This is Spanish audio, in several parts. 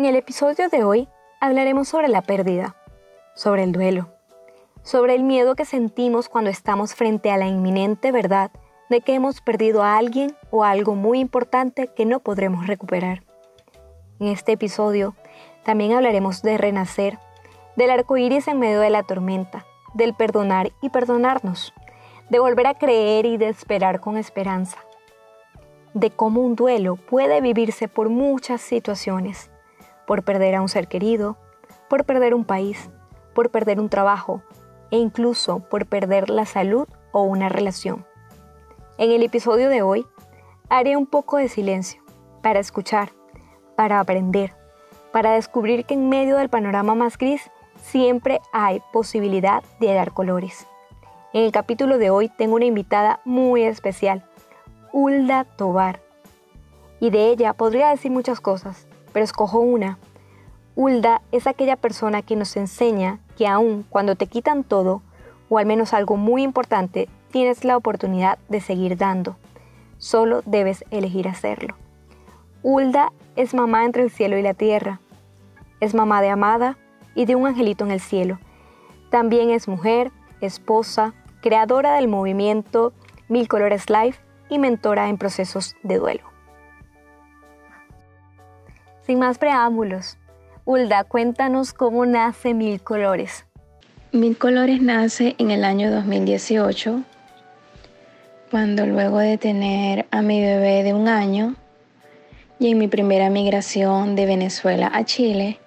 En el episodio de hoy hablaremos sobre la pérdida, sobre el duelo, sobre el miedo que sentimos cuando estamos frente a la inminente verdad de que hemos perdido a alguien o algo muy importante que no podremos recuperar. En este episodio también hablaremos de renacer, del arco iris en medio de la tormenta, del perdonar y perdonarnos, de volver a creer y de esperar con esperanza, de cómo un duelo puede vivirse por muchas situaciones, por perder a un ser querido, por perder un país, por perder un trabajo e incluso por perder la salud o una relación. En el episodio de hoy haré un poco de silencio para escuchar, para aprender, para descubrir que en medio del panorama más gris siempre hay posibilidad de dar colores. En el capítulo de hoy tengo una invitada muy especial, Hulda Tobar. Y de ella podría decir muchas cosas, pero escojo una. Hulda es aquella persona que nos enseña que aun cuando te quitan todo, o al menos algo muy importante, tienes la oportunidad de seguir dando. Solo debes elegir hacerlo. Hulda es mamá entre el cielo y la tierra. Es mamá de Amada y de un angelito en el cielo. También es mujer, esposa, creadora del movimiento Mil Colores Life y mentora en procesos de duelo. Sin más preámbulos, Hulda, cuéntanos cómo nace Mil Colores. Mil Colores nace en el año 2018, cuando luego de tener a mi bebé de un año y en mi primera migración de Venezuela a Chile,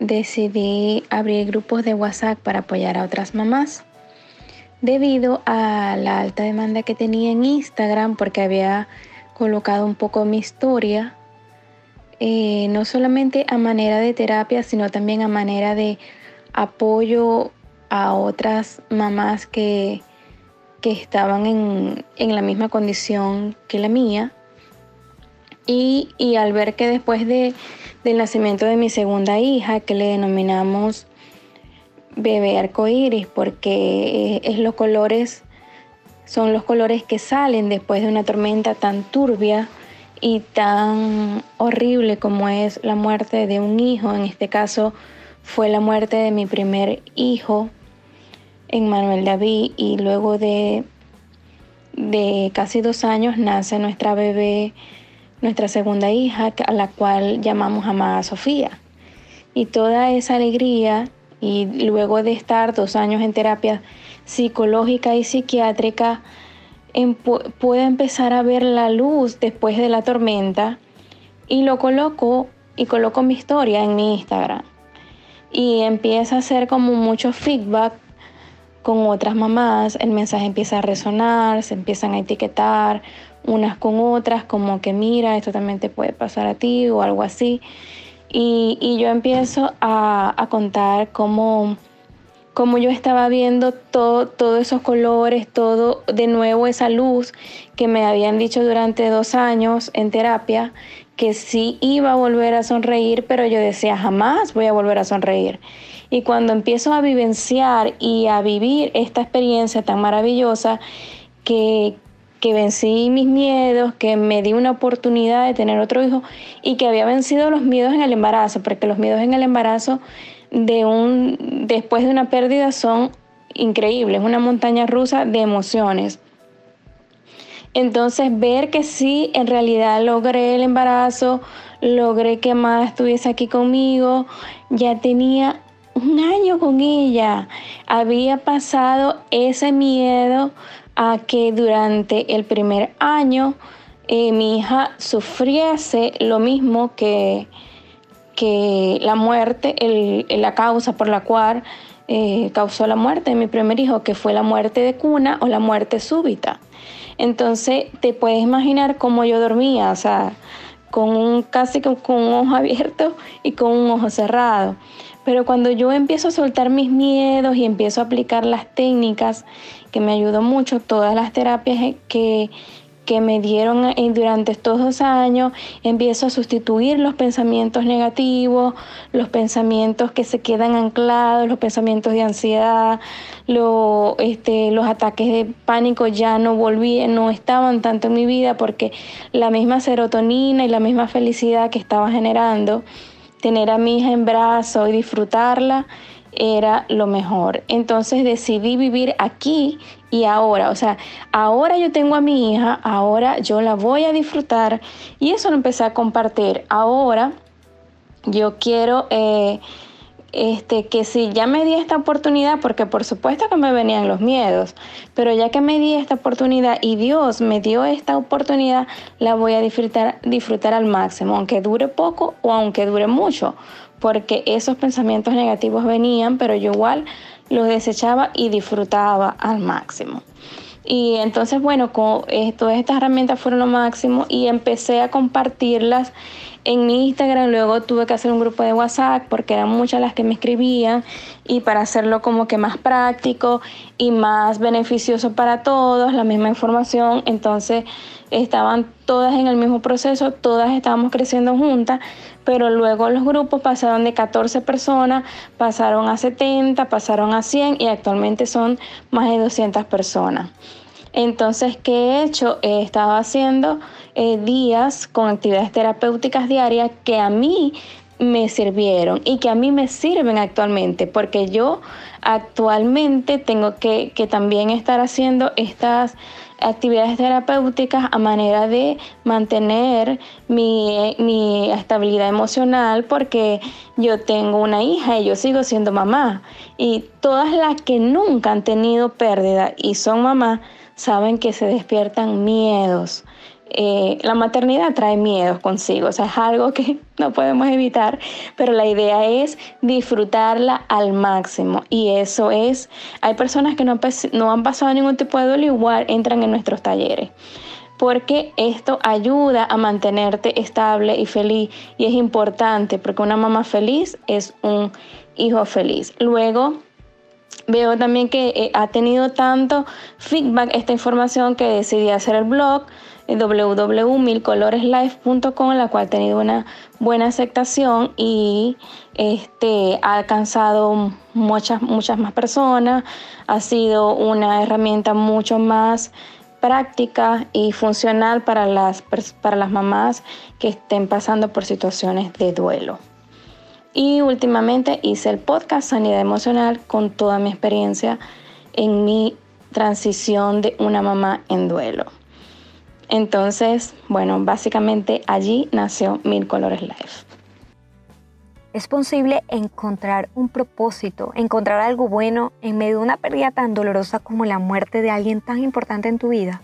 decidí abrir grupos de WhatsApp para apoyar a otras mamás debido a la alta demanda que tenía en Instagram porque había colocado un poco mi historia, eh, no solamente a manera de terapia, sino también a manera de apoyo a otras mamás que, que estaban en, la misma condición que la mía. Y, y al ver que después de, del nacimiento de mi segunda hija, que le denominamos bebé arcoíris porque es los colores, son los colores que salen después de una tormenta tan turbia y tan horrible como es la muerte de un hijo. En este caso fue la muerte de mi primer hijo, Manuel David, y luego de, de casi dos años nace nuestra bebé, nuestra segunda hija, a la cual llamamos Amada Sofía. Y toda esa alegría y luego de estar dos años en terapia psicológica y psiquiátrica, puedo empezar a ver la luz después de la tormenta y lo coloco y coloco mi historia en mi Instagram. Y empieza a hacer como mucho feedback con otras mamás, el mensaje empieza a resonar, se empiezan a etiquetar unas con otras, como que mira, esto también te puede pasar a ti o algo así. Y, yo empiezo a, contar cómo, cómo, yo estaba viendo todo, todos esos colores, todo de nuevo esa luz que me habían dicho durante dos años en terapia, que sí iba a volver a sonreír, pero yo decía, jamás voy a volver a sonreír. Y cuando empiezo a vivenciar y a vivir esta experiencia tan maravillosa, que, que vencí mis miedos, que me di una oportunidad de tener otro hijo y que había vencido los miedos en el embarazo, porque los miedos en el embarazo de un después de una pérdida son increíbles, una montaña rusa de emociones. Entonces ver que sí, en realidad logré el embarazo, logré que más estuviese aquí conmigo, ya tenía un año con ella, había pasado ese miedo a que durante el primer año eh, mi hija sufriese lo mismo que, que la muerte, la causa por la cual eh, causó la muerte de mi primer hijo, que fue la muerte de cuna o la muerte súbita. Entonces te puedes imaginar cómo yo dormía, o sea, con un, casi con un ojo abierto y con un ojo cerrado. Pero cuando yo empiezo a soltar mis miedos y empiezo a aplicar las técnicas que me ayudó mucho, todas las terapias que, que me dieron eh, durante estos dos años, empiezo a sustituir los pensamientos negativos, los pensamientos que se quedan anclados, los pensamientos de ansiedad, lo, este, los ataques de pánico ya no volvían, no estaban tanto en mi vida porque la misma serotonina y la misma felicidad que estaba generando tener a mi hija en brazo y disfrutarla era lo mejor. Entonces decidí vivir aquí y ahora. O sea, ahora yo tengo a mi hija, ahora yo la voy a disfrutar y eso lo empecé a compartir. Ahora yo quiero... Eh, este, que si ya me di esta oportunidad, porque por supuesto que me venían los miedos, pero ya que me di esta oportunidad y Dios me dio esta oportunidad, la voy a disfrutar, disfrutar al máximo, aunque dure poco o aunque dure mucho, porque esos pensamientos negativos venían, pero yo igual los desechaba y disfrutaba al máximo. Y entonces, bueno, con, eh, todas estas herramientas fueron lo máximo y empecé a compartirlas en mi Instagram. Luego tuve que hacer un grupo de WhatsApp porque eran muchas las que me escribían y para hacerlo como que más práctico y más beneficioso para todos, la misma información. Entonces estaban todas en el mismo proceso, todas estábamos creciendo juntas, pero luego los grupos pasaron de 14 personas, pasaron a 70, pasaron a 100 y actualmente son más de 200 personas. Entonces, ¿qué he hecho? He estado haciendo eh, días con actividades terapéuticas diarias que a mí me sirvieron y que a mí me sirven actualmente, porque yo actualmente tengo que, que también estar haciendo estas actividades terapéuticas a manera de mantener mi, mi, estabilidad emocional porque yo tengo una hija y yo sigo siendo mamá. Y todas las que nunca han tenido pérdida y son mamá saben que se despiertan miedos eh, la maternidad trae miedos consigo, o sea, es algo que no podemos evitar, pero la idea es disfrutarla al máximo y eso es, hay personas que no, no han pasado ningún tipo de duelo, igual entran en nuestros talleres porque esto ayuda a mantenerte estable y feliz y es importante porque una mamá feliz es un hijo feliz. Luego, veo también que eh, ha tenido tanto feedback esta información que decidí hacer el blog www.milcoloreslife.com, la cual ha tenido una buena aceptación y este, ha alcanzado muchas, muchas más personas. Ha sido una herramienta mucho más práctica y funcional para las, para las mamás que estén pasando por situaciones de duelo. Y últimamente hice el podcast Sanidad Emocional con toda mi experiencia en mi transición de una mamá en duelo. Entonces, bueno, básicamente allí nació Mil Colores Life. Es posible encontrar un propósito, encontrar algo bueno en medio de una pérdida tan dolorosa como la muerte de alguien tan importante en tu vida.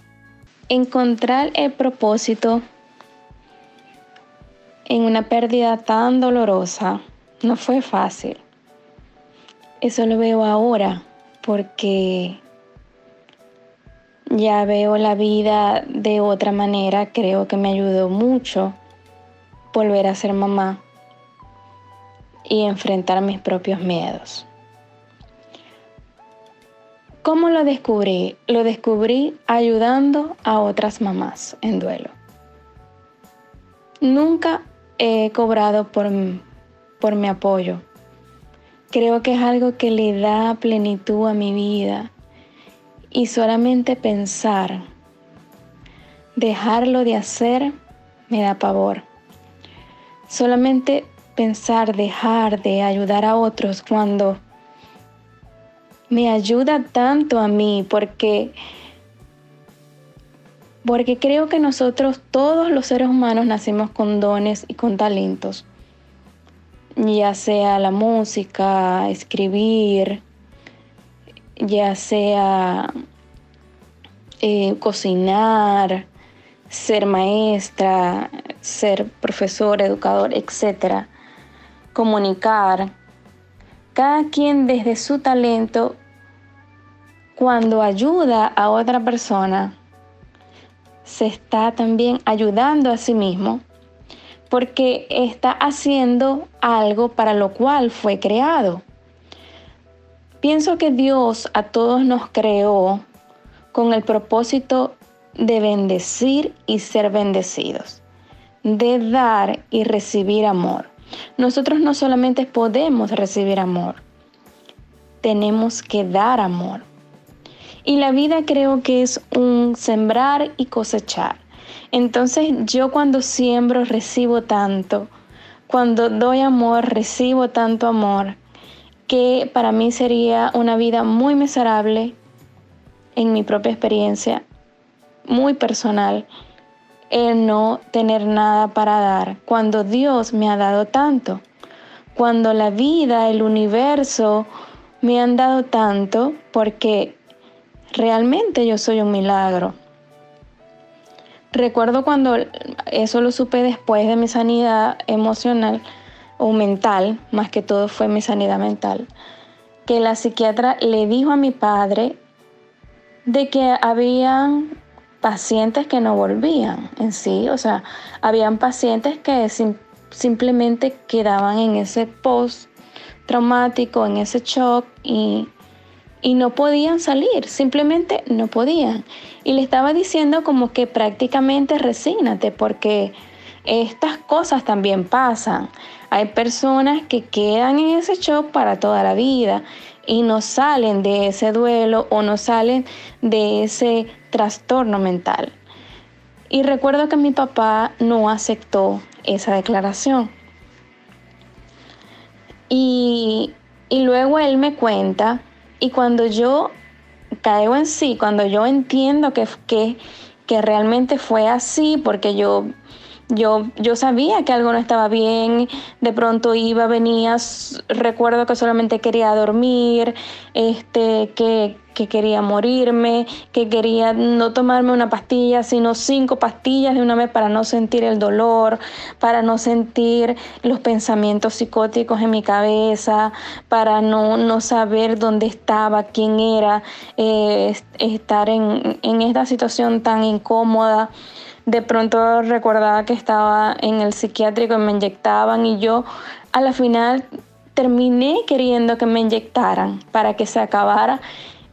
Encontrar el propósito en una pérdida tan dolorosa no fue fácil. Eso lo veo ahora porque ya veo la vida de otra manera, creo que me ayudó mucho volver a ser mamá y enfrentar mis propios miedos. ¿Cómo lo descubrí? Lo descubrí ayudando a otras mamás en duelo. Nunca he cobrado por, por mi apoyo. Creo que es algo que le da plenitud a mi vida y solamente pensar, dejarlo de hacer, me da pavor. Solamente pensar, dejar de ayudar a otros cuando me ayuda tanto a mí porque porque creo que nosotros todos los seres humanos nacimos con dones y con talentos. Ya sea la música, escribir, ya sea eh, cocinar, ser maestra, ser profesor, educador, etc. Comunicar. Cada quien desde su talento, cuando ayuda a otra persona, se está también ayudando a sí mismo porque está haciendo algo para lo cual fue creado. Pienso que Dios a todos nos creó con el propósito de bendecir y ser bendecidos, de dar y recibir amor. Nosotros no solamente podemos recibir amor, tenemos que dar amor. Y la vida creo que es un sembrar y cosechar. Entonces yo cuando siembro recibo tanto, cuando doy amor, recibo tanto amor, que para mí sería una vida muy miserable en mi propia experiencia, muy personal, el no tener nada para dar, cuando Dios me ha dado tanto, cuando la vida, el universo me han dado tanto, porque realmente yo soy un milagro. Recuerdo cuando eso lo supe después de mi sanidad emocional o mental, más que todo fue mi sanidad mental, que la psiquiatra le dijo a mi padre de que habían pacientes que no volvían en sí, o sea, habían pacientes que simplemente quedaban en ese post traumático, en ese shock y y no podían salir, simplemente no podían. Y le estaba diciendo como que prácticamente resígnate porque estas cosas también pasan. Hay personas que quedan en ese shock para toda la vida y no salen de ese duelo o no salen de ese trastorno mental. Y recuerdo que mi papá no aceptó esa declaración. Y, y luego él me cuenta y cuando yo caigo en sí, cuando yo entiendo que, que, que realmente fue así, porque yo yo, yo sabía que algo no estaba bien, de pronto iba, venía, recuerdo que solamente quería dormir, este, que, que quería morirme, que quería no tomarme una pastilla, sino cinco pastillas de una vez para no sentir el dolor, para no sentir los pensamientos psicóticos en mi cabeza, para no, no saber dónde estaba, quién era, eh, estar en, en esta situación tan incómoda de pronto recordaba que estaba en el psiquiátrico y me inyectaban y yo a la final terminé queriendo que me inyectaran para que se acabara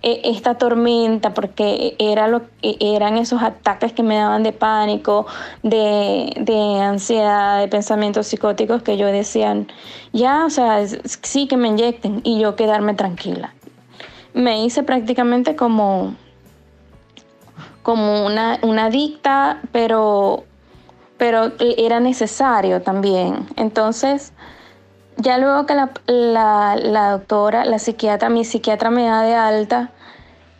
eh, esta tormenta porque era lo, e, eran esos ataques que me daban de pánico, de, de ansiedad, de pensamientos psicóticos que yo decía, ya, o sea, sí que me inyecten y yo quedarme tranquila. Me hice prácticamente como como una, una adicta, pero, pero era necesario también. Entonces, ya luego que la, la, doctora, la psiquiatra, mi psiquiatra me da de alta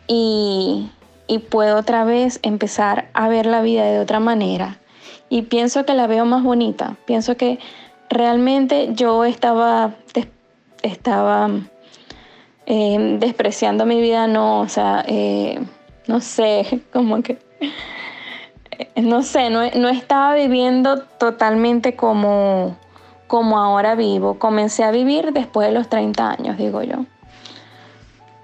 y, y puedo otra vez empezar a ver la vida de otra manera. Y pienso que la veo más bonita. Pienso que realmente yo estaba, estaba eh, despreciando mi vida, no, o sea, eh, no sé, como que, no sé, no, estaba viviendo totalmente como, como ahora vivo. Comencé a vivir después de los 30 años, digo yo.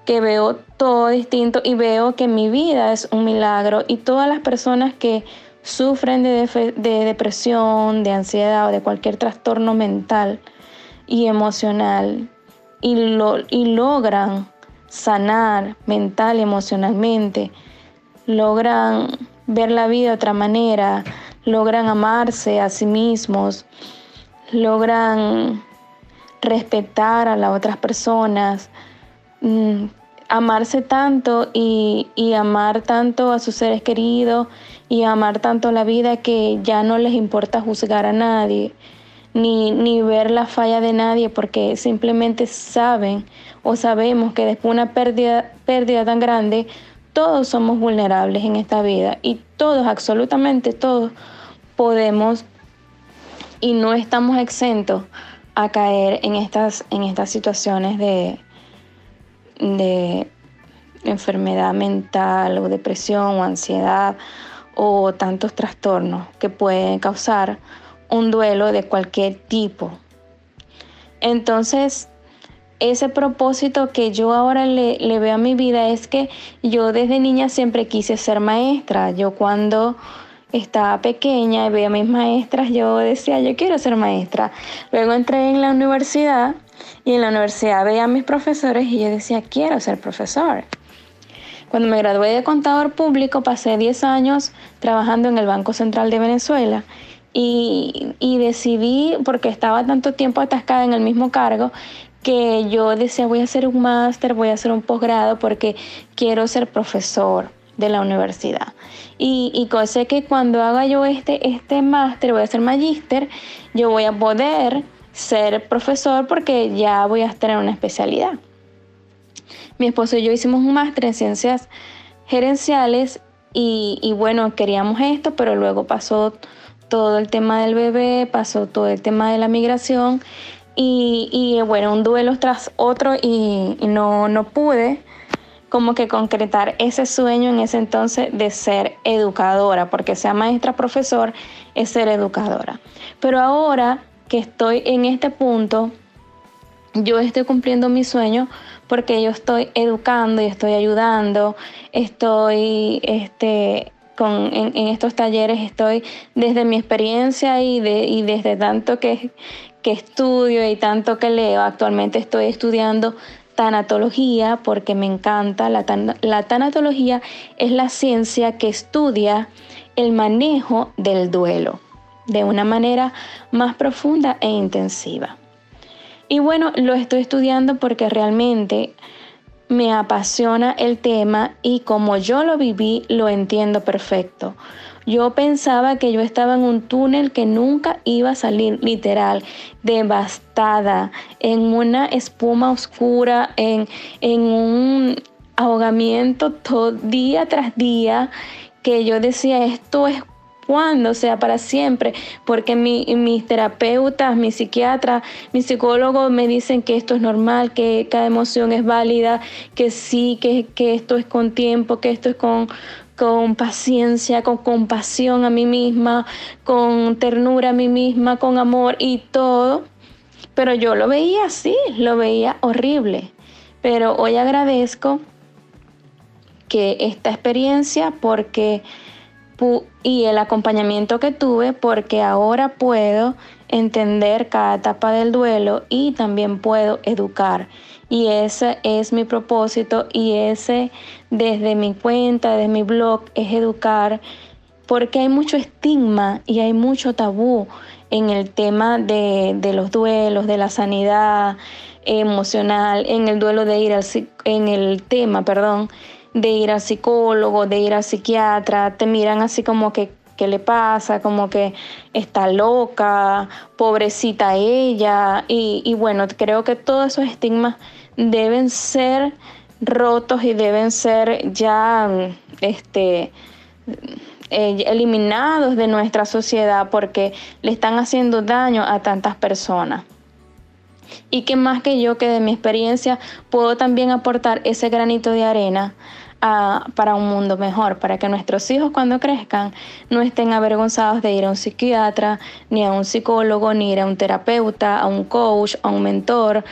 Que veo todo distinto y veo que mi vida es un milagro y todas las personas que sufren de, de depresión, de ansiedad o de cualquier trastorno mental y emocional y, lo, y logran sanar mental y emocionalmente, logran ver la vida de otra manera, logran amarse a sí mismos, logran respetar a las otras personas, mm, amarse tanto y, y, amar tanto a sus seres queridos y amar tanto la vida que ya no les importa juzgar a nadie, ni, ni ver la falla de nadie porque simplemente saben o sabemos que después de una pérdida, pérdida tan grande, todos somos vulnerables en esta vida y todos, absolutamente todos, podemos y no estamos exentos a caer en estas, en estas situaciones de, de enfermedad mental o depresión o ansiedad o tantos trastornos que pueden causar un duelo de cualquier tipo. Entonces, ese propósito que yo ahora le, veo a mi vida es que yo desde niña siempre quise ser maestra. Yo cuando estaba pequeña y veía a mis maestras, yo decía, yo quiero ser maestra. Luego entré en la universidad y en la universidad veía a mis profesores y yo decía, quiero ser profesor. Cuando me gradué de contador público pasé 10 años trabajando en el Banco Central de Venezuela y, decidí, porque estaba tanto tiempo atascada en el mismo cargo, que yo decía voy a hacer un máster, voy a hacer un posgrado porque quiero ser profesor. de la universidad. Y, y sé que cuando haga yo este, este máster, voy a ser magíster, yo voy a poder ser profesor porque ya voy a estar en una especialidad. Mi esposo y yo hicimos un máster en ciencias gerenciales y, y, bueno, queríamos esto, pero luego pasó todo el tema del bebé, pasó todo el tema de la migración y, bueno, un duelo tras otro y, no, no pude como que concretar ese sueño en ese entonces de ser educadora, porque sea maestra, profesor, es ser educadora. Pero ahora que estoy en este punto, yo estoy cumpliendo mi sueño porque yo estoy educando y estoy ayudando, estoy este, con, en, estos talleres, estoy desde mi experiencia y, de, y desde tanto que, que estudio y tanto que leo, actualmente estoy estudiando tanatología porque me encanta. La, tanatología es la ciencia que estudia el manejo del duelo de una manera más profunda e intensiva. Y bueno, lo estoy estudiando porque realmente me apasiona el tema y como yo lo viví, lo entiendo perfecto. Yo pensaba que yo estaba en un túnel que nunca iba a salir, literal, devastada, en una espuma oscura, en, en un ahogamiento todo, día tras día, que yo decía, esto es cuando, o sea, para siempre, porque mi, mis terapeutas, mi psiquiatra, mi psicólogo me dicen que esto es normal, que cada emoción es válida, que sí, que, que esto es con tiempo, que esto es con, con paciencia, con compasión a mí misma, con ternura a mí misma, con amor y todo. Pero yo lo veía así, lo veía horrible. Pero hoy agradezco que esta experiencia porque y el acompañamiento que tuve porque ahora puedo entender cada etapa del duelo y también puedo educar y ese es mi propósito y ese desde mi cuenta, desde mi blog, es educar porque hay mucho estigma y hay mucho tabú en el tema de, los duelos, de la sanidad emocional, en el duelo de ir al en el tema, perdón, de ir al psicólogo, de ir al psiquiatra, te miran así como que qué le pasa, como que está loca, pobrecita ella, y, y bueno, creo que todos esos estigmas deben ser rotos y deben ser ya este, eh, eliminados de nuestra sociedad porque le están haciendo daño a tantas personas. Y que más que yo, que de mi experiencia, puedo también aportar ese granito de arena para un mundo mejor, para que nuestros hijos cuando crezcan no estén avergonzados de ir a un psiquiatra, ni a un psicólogo, ni ir a un terapeuta, a un coach, a un mentor,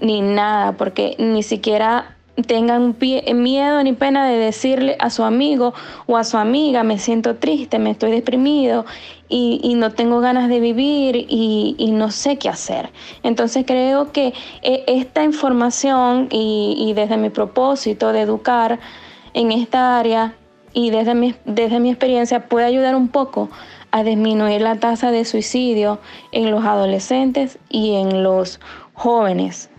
ni nada, porque ni siquiera tengan miedo ni pena de decirle a su amigo o a su amiga, me siento triste, me estoy deprimido y, no tengo ganas de vivir y, no sé qué hacer. Entonces creo que e, esta información y, y, desde mi propósito de educar en esta área y desde mi, desde mi experiencia puede ayudar un poco a disminuir la tasa de suicidio en los adolescentes y en los jóvenes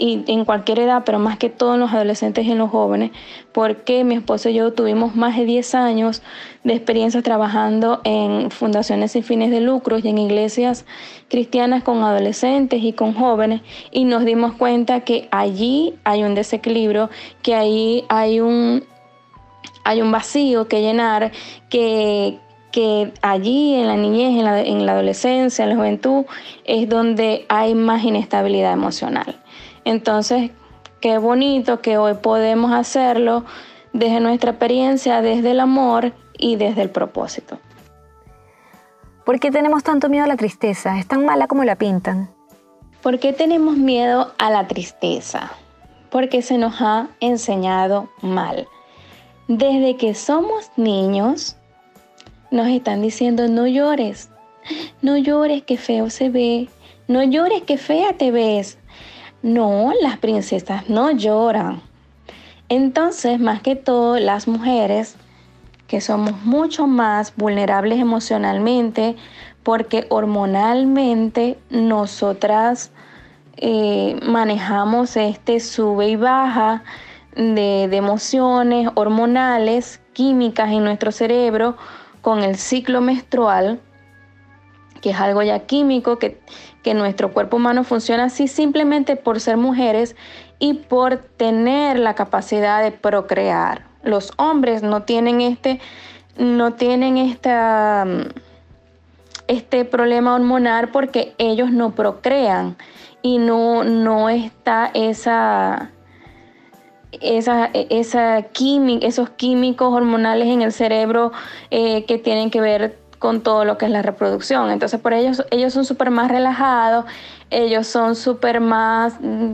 y en cualquier edad, pero más que todo en los adolescentes y en los jóvenes, porque mi esposo y yo tuvimos más de 10 años de experiencia trabajando en fundaciones sin fines de lucro y en iglesias cristianas con adolescentes y con jóvenes y nos dimos cuenta que allí hay un desequilibrio, que ahí hay un, hay un vacío que llenar, que, que allí en la niñez, en la, en la adolescencia, en la juventud, es donde hay más inestabilidad emocional. Entonces, qué bonito que hoy podemos hacerlo desde nuestra experiencia, desde el amor y desde el propósito. ¿Por qué tenemos tanto miedo a la tristeza? ¿Es tan mala como la pintan? ¿Por qué tenemos miedo a la tristeza? Porque se nos ha enseñado mal. Desde que somos niños, nos están diciendo no llores, no llores que feo se ve, no llores que fea te ves, no, las princesas no lloran. Entonces, más que todo, las mujeres, que somos mucho más vulnerables emocionalmente, porque hormonalmente nosotras eh, manejamos este sube y baja de, de emociones hormonales, químicas en nuestro cerebro con el ciclo menstrual, que es algo ya químico, que, que nuestro cuerpo humano funciona así simplemente por ser mujeres y por tener la capacidad de procrear. Los hombres no tienen este, no tienen esta, este problema hormonal porque ellos no procrean y no, no está esa, esa, esa esos químicos hormonales en el cerebro eh, que tienen que ver con todo lo que es la reproducción. Entonces, por ellos, ellos son súper más relajados, ellos son súper más, mm,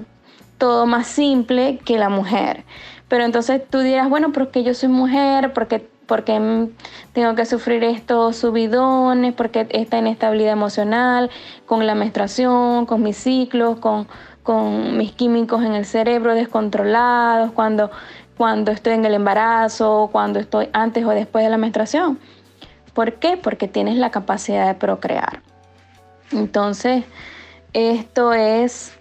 todo más simple que la mujer. Pero entonces tú dirás, bueno, porque yo soy mujer, porque porque tengo que sufrir estos subidones, porque esta inestabilidad emocional, con la menstruación, con mis ciclos, con, con mis químicos en el cerebro descontrolados, cuando, cuando estoy en el embarazo, cuando estoy antes o después de la menstruación. ¿Por qué? Porque tienes la capacidad de procrear. Entonces, esto es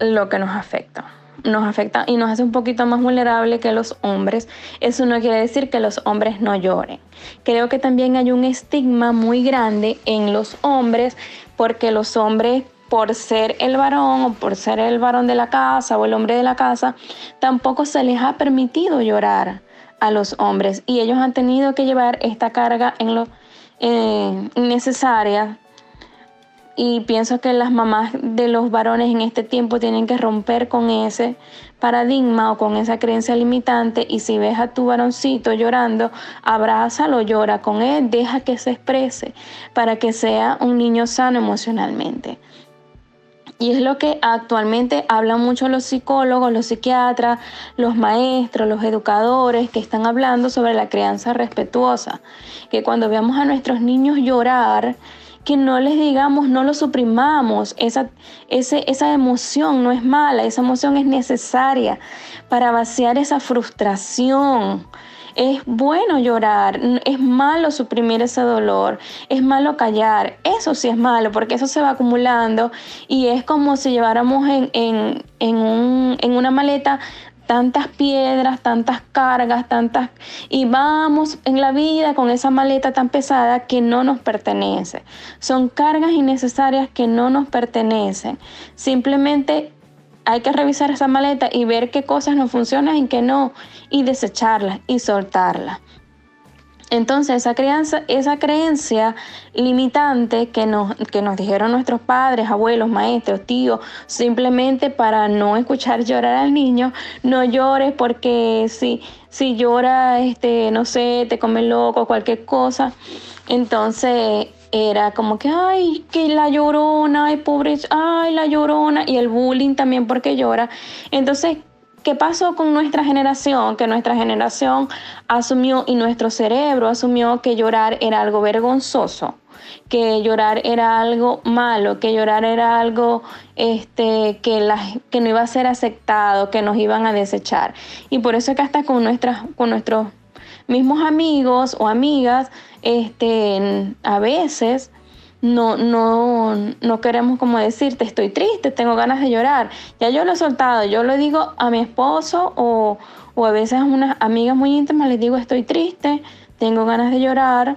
lo que nos afecta. Nos afecta y nos hace un poquito más vulnerable que los hombres. Eso no quiere decir que los hombres no lloren. Creo que también hay un estigma muy grande en los hombres porque los hombres por ser el varón o por ser el varón de la casa o el hombre de la casa, tampoco se les ha permitido llorar a los hombres. Y ellos han tenido que llevar esta carga en lo eh, innecesaria y pienso que las mamás de los varones en este tiempo tienen que romper con ese paradigma o con esa creencia limitante. Y si ves a tu varoncito llorando, abrázalo, llora con él, deja que se exprese para que sea un niño sano emocionalmente. Y es lo que actualmente hablan mucho los psicólogos, los psiquiatras, los maestros, los educadores que están hablando sobre la crianza respetuosa. Que cuando veamos a nuestros niños llorar, que no les digamos, no lo suprimamos. Esa, esa emoción no es mala, esa emoción es necesaria para vaciar esa frustración es bueno llorar, es malo suprimir ese dolor, es malo callar. Eso sí es malo porque eso se va acumulando y es como si lleváramos en, en, en, un, en una maleta tantas piedras, tantas cargas, tantas... Y vamos en la vida con esa maleta tan pesada que no nos pertenece. Son cargas innecesarias que no nos pertenecen. Simplemente hay que revisar esa maleta y ver qué cosas no funcionan y qué no, y desecharlas y soltarlas. Entonces, esa, crianza, esa creencia limitante que nos, que nos dijeron nuestros padres, abuelos, maestros, tíos, simplemente para no escuchar llorar al niño, no llores porque si, si llora, este, no sé, te come loco, cualquier cosa. Entonces, era como que, ay, que la llorona, ay, pobre, ay, la llorona, y el bullying también porque llora. Entonces, ¿qué pasó con nuestra generación? Que nuestra generación asumió y nuestro cerebro asumió que llorar era algo vergonzoso que llorar era algo malo, que llorar era algo este, que, que no iba a ser aceptado, que nos iban a desechar. Y por eso es que hasta con, nuestras, con nuestros mismos amigos o amigas este, a veces no, no, no queremos como decirte estoy triste, tengo ganas de llorar. Ya yo lo he soltado, yo lo digo a mi esposo o, o a veces a unas amigas muy íntimas les digo estoy triste, tengo ganas de llorar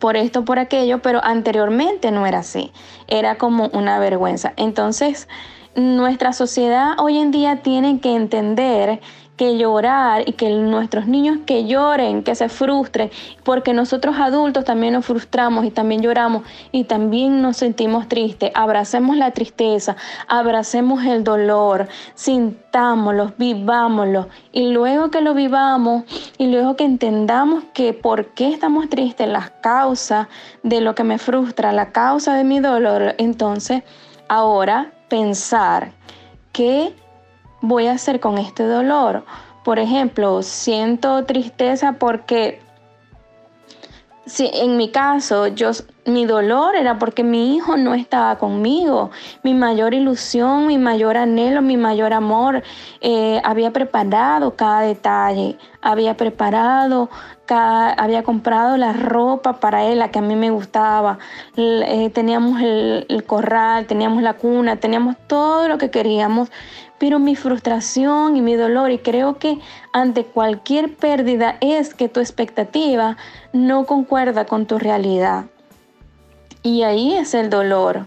por esto, por aquello, pero anteriormente no era así, era como una vergüenza. Entonces, nuestra sociedad hoy en día tiene que entender que llorar y que nuestros niños que lloren, que se frustren, porque nosotros adultos también nos frustramos y también lloramos y también nos sentimos tristes. Abracemos la tristeza, abracemos el dolor, sintámoslo, vivámoslo y luego que lo vivamos y luego que entendamos que por qué estamos tristes, las causas de lo que me frustra, la causa de mi dolor, entonces ahora pensar que voy a hacer con este dolor? Por ejemplo, siento tristeza porque si en mi caso yo mi dolor era porque mi hijo no estaba conmigo. Mi mayor ilusión, mi mayor anhelo, mi mayor amor. Eh, había preparado cada detalle. Había preparado, cada, había comprado la ropa para él, la que a mí me gustaba. Eh, teníamos el, el corral, teníamos la cuna, teníamos todo lo que queríamos. Pero mi frustración y mi dolor, y creo que ante cualquier pérdida es que tu expectativa no concuerda con tu realidad. Y ahí es el dolor,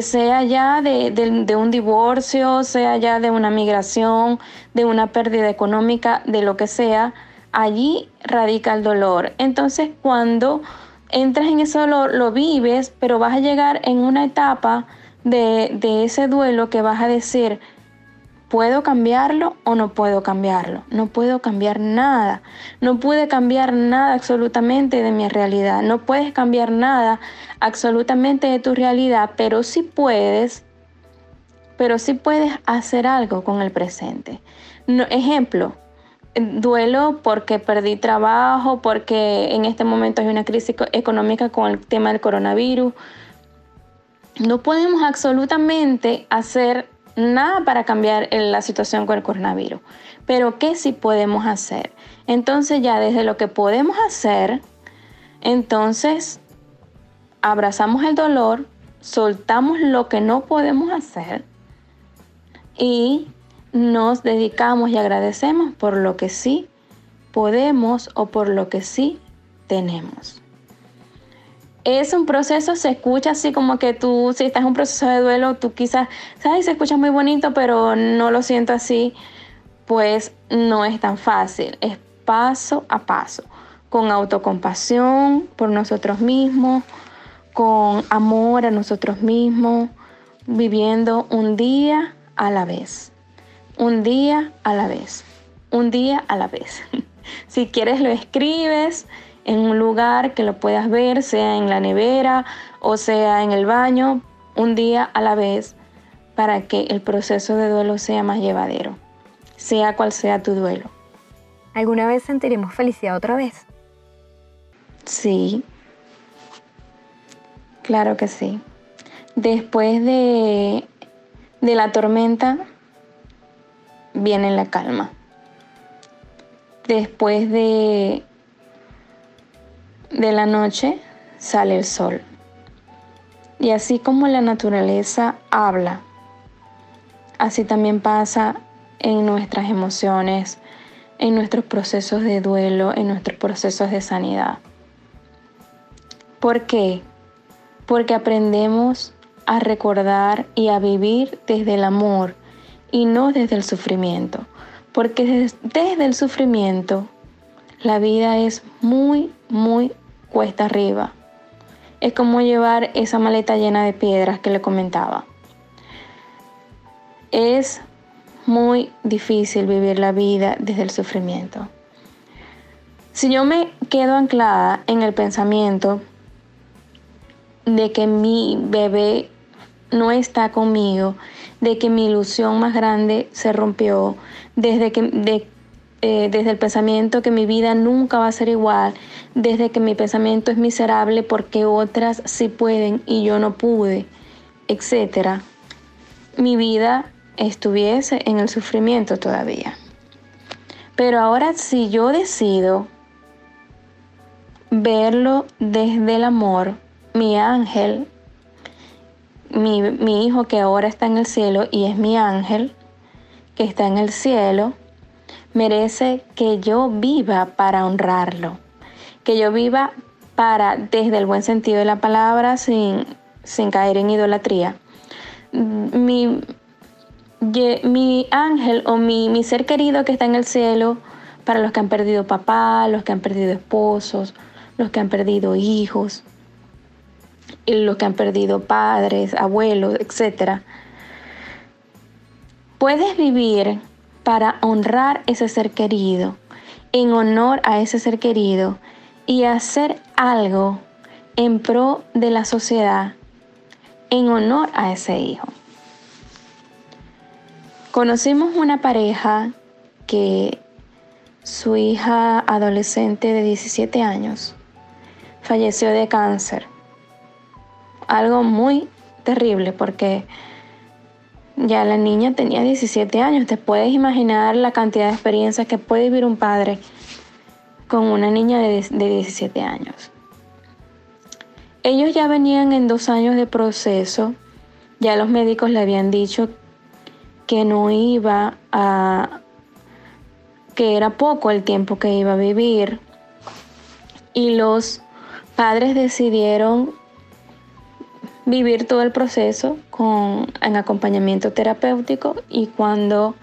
sea ya de, un divorcio, sea ya de una migración, de una pérdida económica, de lo que sea, allí radica el dolor. Entonces cuando entras en eso lo, lo vives, pero vas a llegar en una etapa de ese duelo que vas a decir, ¿Puedo cambiarlo o no puedo cambiarlo? No puedo cambiar nada. No pude cambiar nada absolutamente de mi realidad. No puedes cambiar nada absolutamente de tu realidad, pero sí puedes, pero sí puedes hacer algo con el presente. ejemplo, duelo porque perdí trabajo, porque en este momento hay una crisis económica con el tema del coronavirus. No podemos absolutamente hacer nada para cambiar la situación con el coronavirus. Pero ¿qué sí podemos hacer? Entonces ya desde lo que podemos hacer, entonces abrazamos el dolor, soltamos lo que no podemos hacer y nos dedicamos y agradecemos por lo que sí podemos o por lo que sí tenemos es un proceso, se escucha así como que tú, si estás en un proceso de duelo, tú quizás, ¿sabes? Se escucha muy bonito, pero no lo siento así, pues no es tan fácil, es paso a paso, con autocompasión por nosotros mismos, con amor a nosotros mismos, viviendo un día a la vez, un día a la vez, un día a la vez. si quieres lo escribes, en un lugar que lo puedas ver, sea en la nevera o sea en el baño, un día a la vez, para que el proceso de duelo sea más llevadero, sea cual sea tu duelo. ¿Alguna vez sentiremos felicidad otra vez? Sí, claro que sí. Después de, de la tormenta viene la calma. Después de de la noche sale el sol. Y así como la naturaleza habla, así también pasa en nuestras emociones, en nuestros procesos de duelo, en nuestros procesos de sanidad. ¿Por qué? Porque aprendemos a recordar y a vivir desde el amor y no desde el sufrimiento. Porque desde, el sufrimiento la vida es muy, muy cuesta arriba. Es como llevar esa maleta llena de piedras que le comentaba. Es muy difícil vivir la vida desde el sufrimiento. Si yo me quedo anclada en el pensamiento de que mi bebé no está conmigo, de que mi ilusión más grande se rompió, desde que, de, eh, desde el pensamiento que mi vida nunca va a ser igual, desde que mi pensamiento es miserable porque otras sí pueden y yo no pude, etc., mi vida estuviese en el sufrimiento todavía. Pero ahora si yo decido verlo desde el amor, mi ángel, mi, mi hijo que ahora está en el cielo y es mi ángel, que está en el cielo, merece que yo viva para honrarlo, que yo viva para, desde el buen sentido de la palabra, sin, caer en idolatría. Mi, mi ángel o mi, mi ser querido que está en el cielo, para los que han perdido papá, los que han perdido esposos, los que han perdido hijos, y los que han perdido padres, abuelos, etc. Puedes vivir para honrar ese ser querido, en honor a ese ser querido y hacer algo en pro de la sociedad, en honor a ese hijo. Conocimos una pareja que su hija adolescente de 17 años falleció de cáncer algo muy terrible porque ya la niña tenía 17 años. Te puedes imaginar la cantidad de experiencias que puede vivir un padre con una niña de, 17 años. Ellos ya venían en dos años de proceso. Ya los médicos le habían dicho que no iba a, que era poco el tiempo que iba a vivir. Y los padres decidieron vivir todo el proceso con en acompañamiento terapéutico y cuando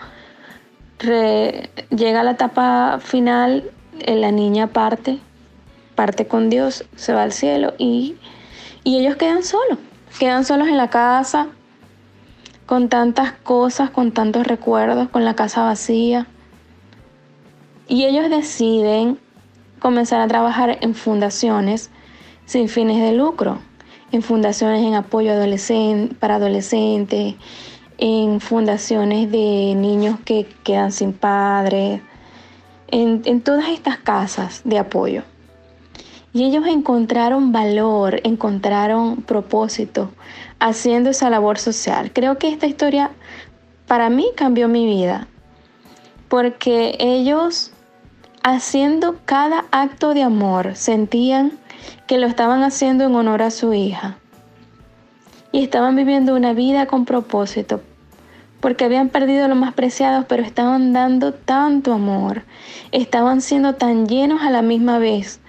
llega la etapa final, eh, la niña parte, parte con Dios, se va al cielo y, y ellos quedan solos, quedan solos en la casa con tantas cosas, con tantos recuerdos, con la casa vacía. Y ellos deciden comenzar a trabajar en fundaciones sin fines de lucro en fundaciones en apoyo adolescente, para adolescentes, en fundaciones de niños que quedan sin padres, en, en todas estas casas de apoyo. Y ellos encontraron valor, encontraron propósito haciendo esa labor social. Creo que esta historia para mí cambió mi vida, porque ellos haciendo cada acto de amor sentían que lo estaban haciendo en honor a su hija. Y estaban viviendo una vida con propósito, porque habían perdido lo más preciado, pero estaban dando tanto amor, estaban siendo tan llenos a la misma vez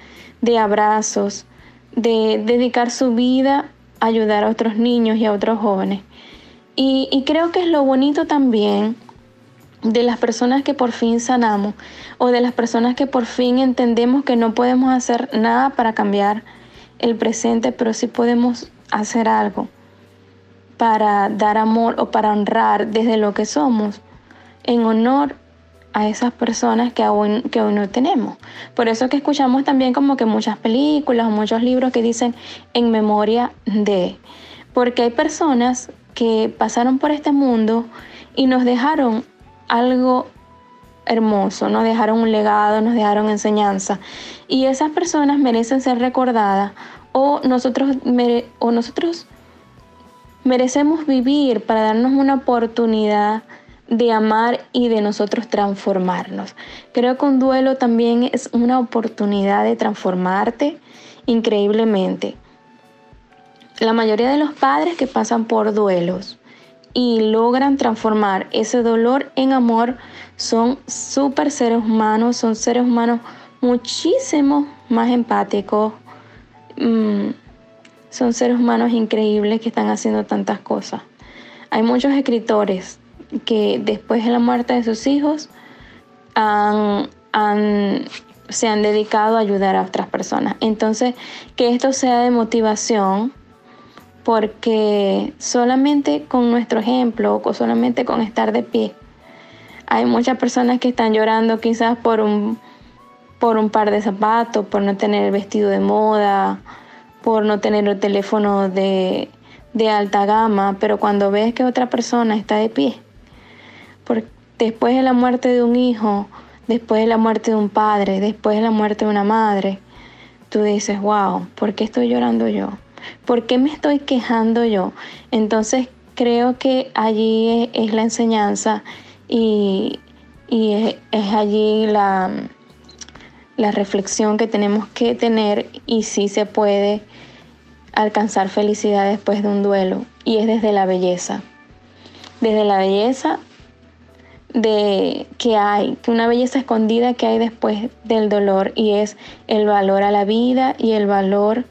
de abrazos, de dedicar su vida a ayudar a otros niños y a otros jóvenes. Y, y creo que es lo bonito también de las personas que por fin sanamos o de las personas que por fin entendemos que no podemos hacer nada para cambiar el presente, pero sí podemos hacer algo para dar amor o para honrar desde lo que somos en honor a esas personas que aún, que aún no tenemos. Por eso que escuchamos también como que muchas películas o muchos libros que dicen en memoria de, porque hay personas que pasaron por este mundo y nos dejaron algo hermoso, nos dejaron un legado, nos dejaron enseñanza. Y esas personas merecen ser recordadas o nosotros, o nosotros merecemos vivir para darnos una oportunidad de amar y de nosotros transformarnos. Creo que un duelo también es una oportunidad de transformarte increíblemente. La mayoría de los padres que pasan por duelos y logran transformar ese dolor en amor son súper seres humanos, son seres humanos muchísimo más empáticos, mm, son seres humanos increíbles que están haciendo tantas cosas. Hay muchos escritores que después de la muerte de sus hijos se han dedicado a ayudar a otras personas. Entonces, que esto sea de motivación porque solamente con nuestro ejemplo o solamente con estar de pie, hay muchas personas que están llorando quizás por un, por un par de zapatos, por no tener el vestido de moda, por no tener el teléfono de, de alta gama, pero cuando ves que otra persona está de pie, después de la muerte de un hijo, después de la muerte de un padre, después de la muerte de una madre, tú dices, wow, ¿por qué estoy llorando yo? ¿Por qué me estoy quejando yo? Entonces creo que allí es, la enseñanza y, es, allí la, la reflexión que tenemos que tener y si se puede alcanzar felicidad después de un duelo y es desde la belleza. Desde la belleza de que hay, que una belleza escondida que hay después del dolor y es el valor a la vida y el valor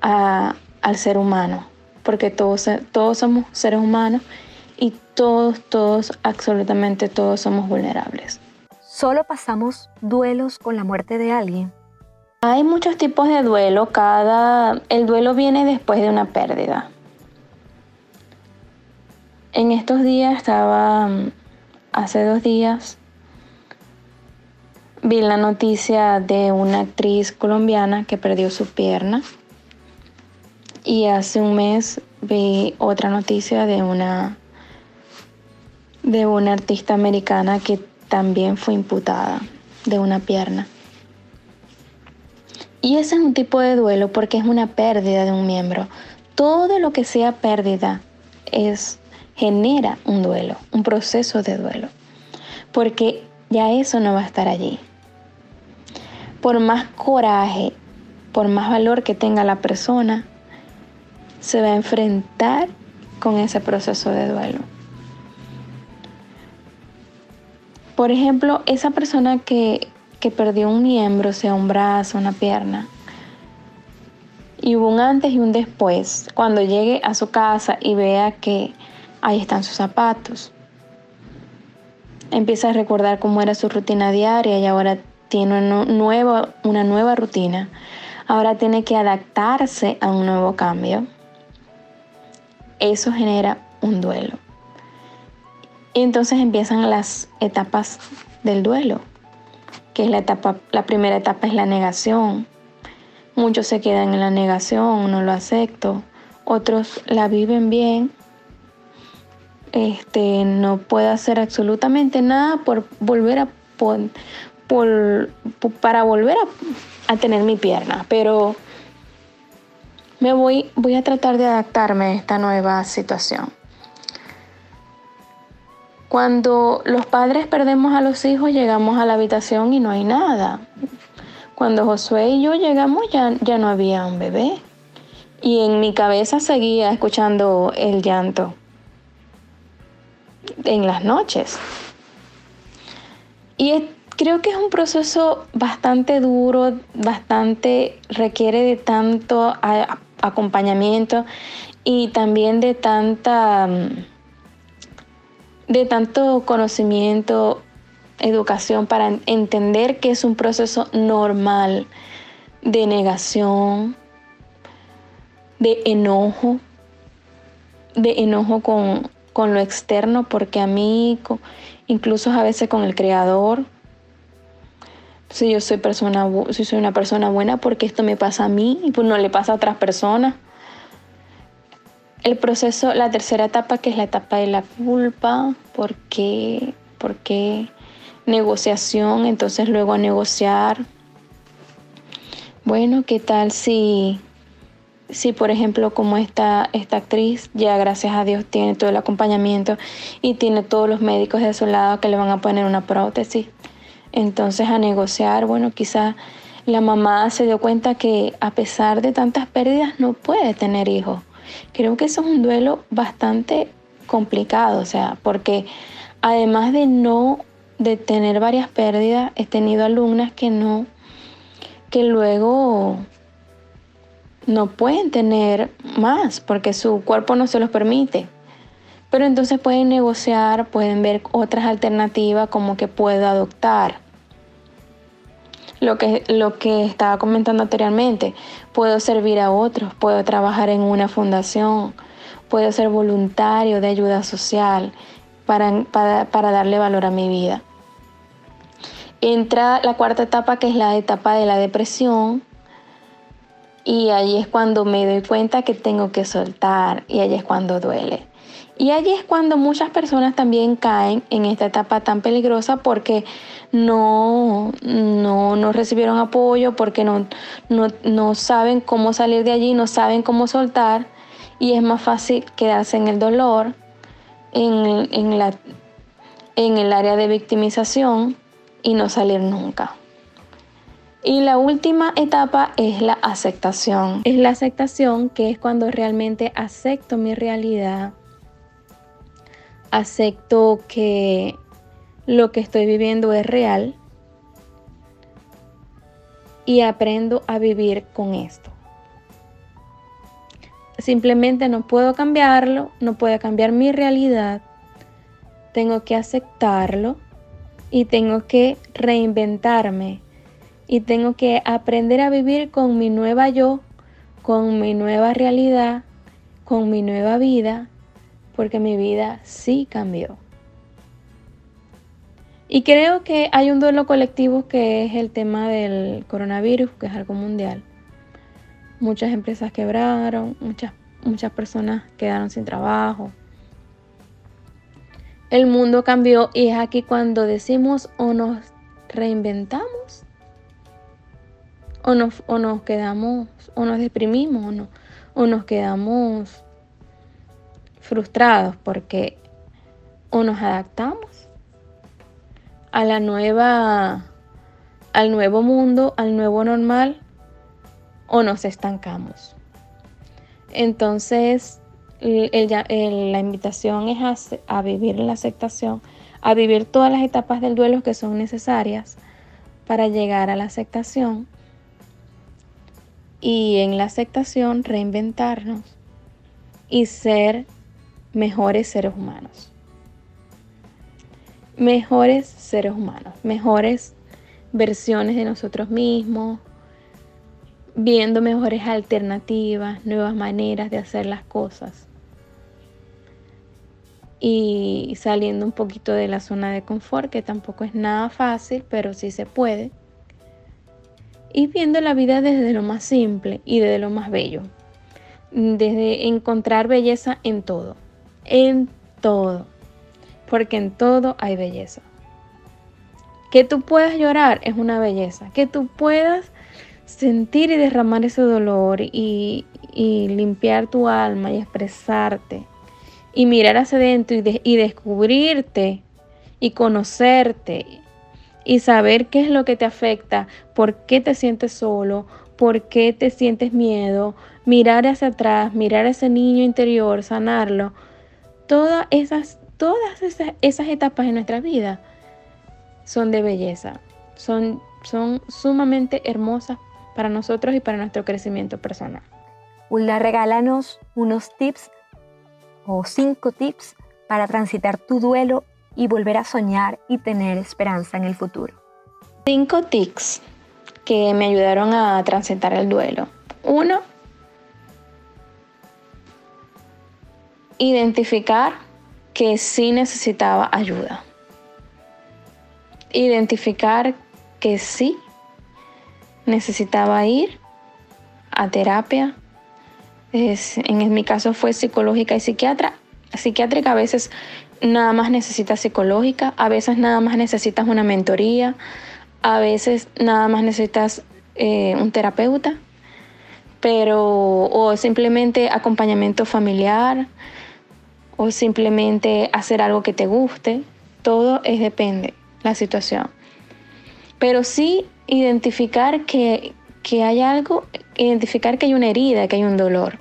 al ser humano, porque todos, todos somos seres humanos y todos, todos, absolutamente todos somos vulnerables. ¿Solo pasamos duelos con la muerte de alguien? Hay muchos tipos de duelo, cada el duelo viene después de una pérdida. En estos días estaba hace dos días vi la noticia de una actriz colombiana que perdió su pierna y hace un mes vi otra noticia de una de una artista americana que también fue imputada de una pierna. Y ese es un tipo de duelo porque es una pérdida de un miembro. todo lo que sea pérdida es genera un duelo, un proceso de duelo, porque ya eso no va a estar allí. Por más coraje, por más valor que tenga la persona, se va a enfrentar con ese proceso de duelo. Por ejemplo, esa persona que, que perdió un miembro, sea un brazo, una pierna, y hubo un antes y un después, cuando llegue a su casa y vea que ahí están sus zapatos. Empieza a recordar cómo era su rutina diaria y ahora tiene una nueva, una nueva rutina. Ahora tiene que adaptarse a un nuevo cambio. Eso genera un duelo. Y entonces empiezan las etapas del duelo, que es la etapa, la primera etapa es la negación. Muchos se quedan en la negación, no lo acepto. Otros la viven bien este, no puedo hacer absolutamente nada por volver a para volver a, tener mi pierna, pero me voy, voy a tratar de adaptarme a esta nueva situación. Cuando los padres perdemos a los hijos, llegamos a la habitación y no hay nada. Cuando Josué y yo llegamos ya, ya no había un bebé. Y en mi cabeza seguía escuchando el llanto en las noches. Y creo que es un proceso bastante duro, bastante requiere de tanto acompañamiento y también de tanta mm, de tanto conocimiento, educación para entender que es un proceso normal de negación, de enojo, de enojo con, con lo externo, porque a mí, incluso a veces con el creador, si yo soy, persona, si soy una persona buena, porque esto me pasa a mí y pues no le pasa a otras personas. El proceso, la tercera etapa, que es la etapa de la culpa, porque, porque negociación, entonces luego a negociar. Bueno, ¿qué tal si si por ejemplo como esta, esta actriz ya gracias a Dios tiene todo el acompañamiento y tiene todos los médicos de su lado que le van a poner una prótesis. Entonces a negociar, bueno, quizás la mamá se dio cuenta que a pesar de tantas pérdidas no puede tener hijos. Creo que eso es un duelo bastante complicado, o sea, porque además de no de tener varias pérdidas, he tenido alumnas que no que luego no pueden tener más porque su cuerpo no se los permite. Pero entonces pueden negociar, pueden ver otras alternativas como que puedo adoptar. Lo que, lo que estaba comentando anteriormente, puedo servir a otros, puedo trabajar en una fundación, puedo ser voluntario de ayuda social para, para darle valor a mi vida. Entra la cuarta etapa que es la etapa de la depresión, y allí es cuando me doy cuenta que tengo que soltar y allí es cuando duele. Y allí es cuando muchas personas también caen en esta etapa tan peligrosa porque no, no, recibieron apoyo, porque no, no, saben cómo salir de allí, no saben cómo soltar y es más fácil quedarse en el dolor, en, en, la, en el área de victimización y no salir nunca. Y la última etapa es la aceptación. Es la aceptación que es cuando realmente acepto mi realidad, acepto que lo que estoy viviendo es real y aprendo a vivir con esto. Simplemente no puedo cambiarlo, no puedo cambiar mi realidad, tengo que aceptarlo y tengo que reinventarme y tengo que aprender a vivir con mi nueva yo, con mi nueva realidad, con mi nueva vida, porque mi vida sí cambió. Y creo que hay un duelo colectivo que es el tema del coronavirus, que es algo mundial. Muchas empresas quebraron, muchas, muchas personas quedaron sin trabajo. El mundo cambió y es aquí cuando decimos o nos reinventamos o nos, o nos quedamos o nos deprimimos o, no, o nos quedamos frustrados porque o nos adaptamos a la nueva al nuevo mundo, al nuevo normal o nos estancamos. Entonces, la invitación es a, vivir la aceptación, a vivir todas las etapas del duelo que son necesarias para llegar a la aceptación y en la aceptación reinventarnos y ser mejores seres humanos. Mejores seres humanos, mejores versiones de nosotros mismos, viendo mejores alternativas, nuevas maneras de hacer las cosas y saliendo un poquito de la zona de confort, que tampoco es nada fácil, pero sí se puede. Y viendo la vida desde lo más simple y desde lo más bello. Desde encontrar belleza en todo. En todo. Porque en todo hay belleza. Que tú puedas llorar es una belleza. Que tú puedas sentir y derramar ese dolor y, limpiar tu alma y expresarte y mirar hacia adentro y, y descubrirte y conocerte y saber qué es lo que te afecta, por qué te sientes solo, por qué te sientes miedo, mirar hacia atrás, mirar a ese niño interior, sanarlo. Todas esas, todas esas, esas etapas en nuestra vida son de belleza, son, son sumamente hermosas para nosotros y para nuestro crecimiento personal. Hulda, regálanos unos tips o cinco tips para transitar tu duelo y volver a soñar y tener esperanza en el futuro. Cinco tips que me ayudaron a transitar el duelo. Uno, identificar que sí necesitaba ayuda. Identificar que sí necesitaba ir a terapia. en mi caso fue psicológica y psiquiatra. Psiquiátrica a veces nada más necesitas psicológica, a veces nada más necesitas una mentoría, a veces nada más necesitas eh, un terapeuta, pero o simplemente acompañamiento familiar o simplemente hacer algo que te guste. Todo es depende la situación. Pero sí identificar que, hay algo, identificar que hay una herida, que hay un dolor,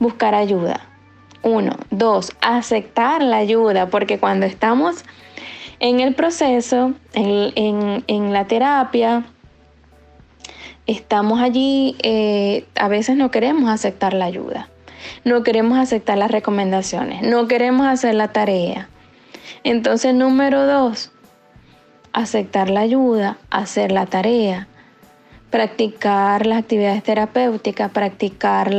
buscar ayuda. Uno. Dos, aceptar la ayuda, porque cuando estamos en el proceso, en, la terapia, estamos allí, eh, a veces no queremos aceptar la ayuda, no queremos aceptar las recomendaciones, no queremos hacer la tarea. Entonces, número dos, aceptar la ayuda, hacer la tarea, practicar las actividades terapéuticas, practicar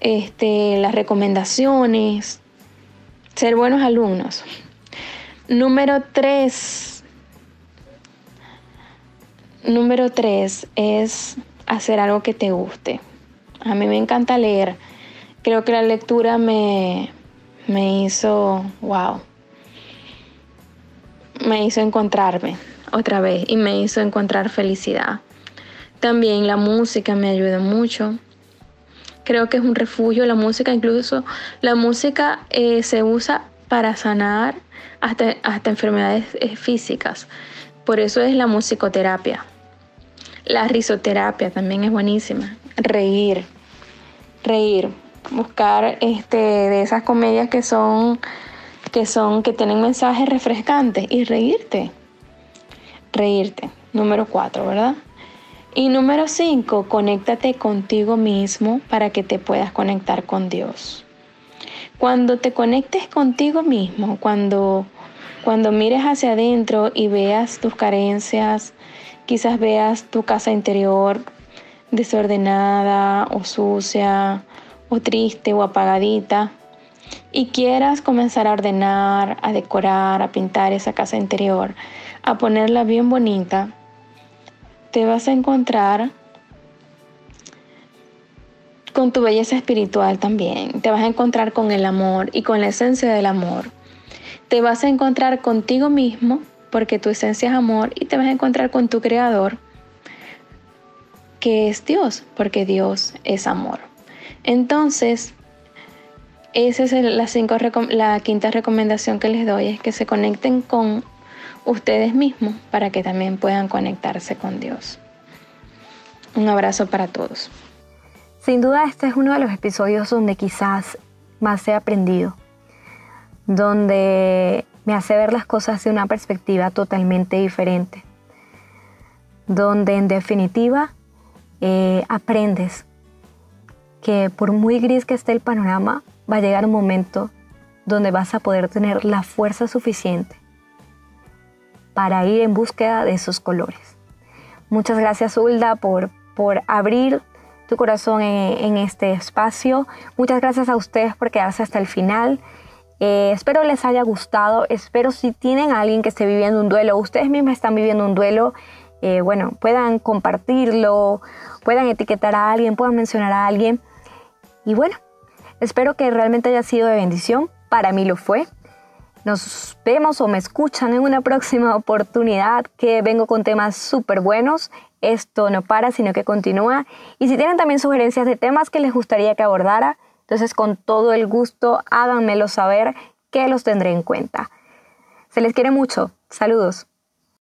este, las recomendaciones, ser buenos alumnos. Número tres. Número tres es hacer algo que te guste. A mí me encanta leer. Creo que la lectura me, me hizo, wow, me hizo encontrarme otra vez y me hizo encontrar felicidad. También la música me ayuda mucho. Creo que es un refugio la música, incluso la música eh, se usa para sanar hasta, hasta enfermedades eh, físicas. Por eso es la musicoterapia. La risoterapia también es buenísima. Reír, reír, buscar este, de esas comedias que son que son, que tienen mensajes refrescantes y reírte. Reírte. Número cuatro, ¿verdad? Y número cinco, conéctate contigo mismo para que te puedas conectar con Dios. Cuando te conectes contigo mismo, cuando, cuando mires hacia adentro y veas tus carencias, quizás veas tu casa interior desordenada o sucia o triste o apagadita, y quieras comenzar a ordenar, a decorar, a pintar esa casa interior, a ponerla bien bonita, te vas a encontrar con tu belleza espiritual también. Te vas a encontrar con el amor y con la esencia del amor. Te vas a encontrar contigo mismo, porque tu esencia es amor, y te vas a encontrar con tu creador, que es Dios, porque Dios es amor. Entonces, esa es la, quinta recomendación que les doy, es que se conecten con ustedes mismos para que también puedan conectarse con Dios. Un abrazo para todos. Sin duda este es uno de los episodios donde quizás más he aprendido, donde me hace ver las cosas de una perspectiva totalmente diferente, donde en definitiva eh, aprendes que por muy gris que esté el panorama, va a llegar un momento donde vas a poder tener la fuerza suficiente para ir en búsqueda de esos colores. Muchas gracias, Hulda, por, por abrir tu corazón en, este espacio. Muchas gracias a ustedes por quedarse hasta el final. Eh, espero les haya gustado. Espero si tienen a alguien que esté viviendo un duelo, ustedes mismos están viviendo un duelo, eh, bueno, puedan compartirlo, puedan etiquetar a alguien, puedan mencionar a alguien. Y bueno, Espero que realmente haya sido de bendición. Para mí lo fue. Nos vemos o me escuchan en una próxima oportunidad que vengo con temas súper buenos. Esto no para, sino que continúa. Y si tienen también sugerencias de temas que les gustaría que abordara, entonces con todo el gusto háganmelo saber que los tendré en cuenta. Se les quiere mucho. Saludos.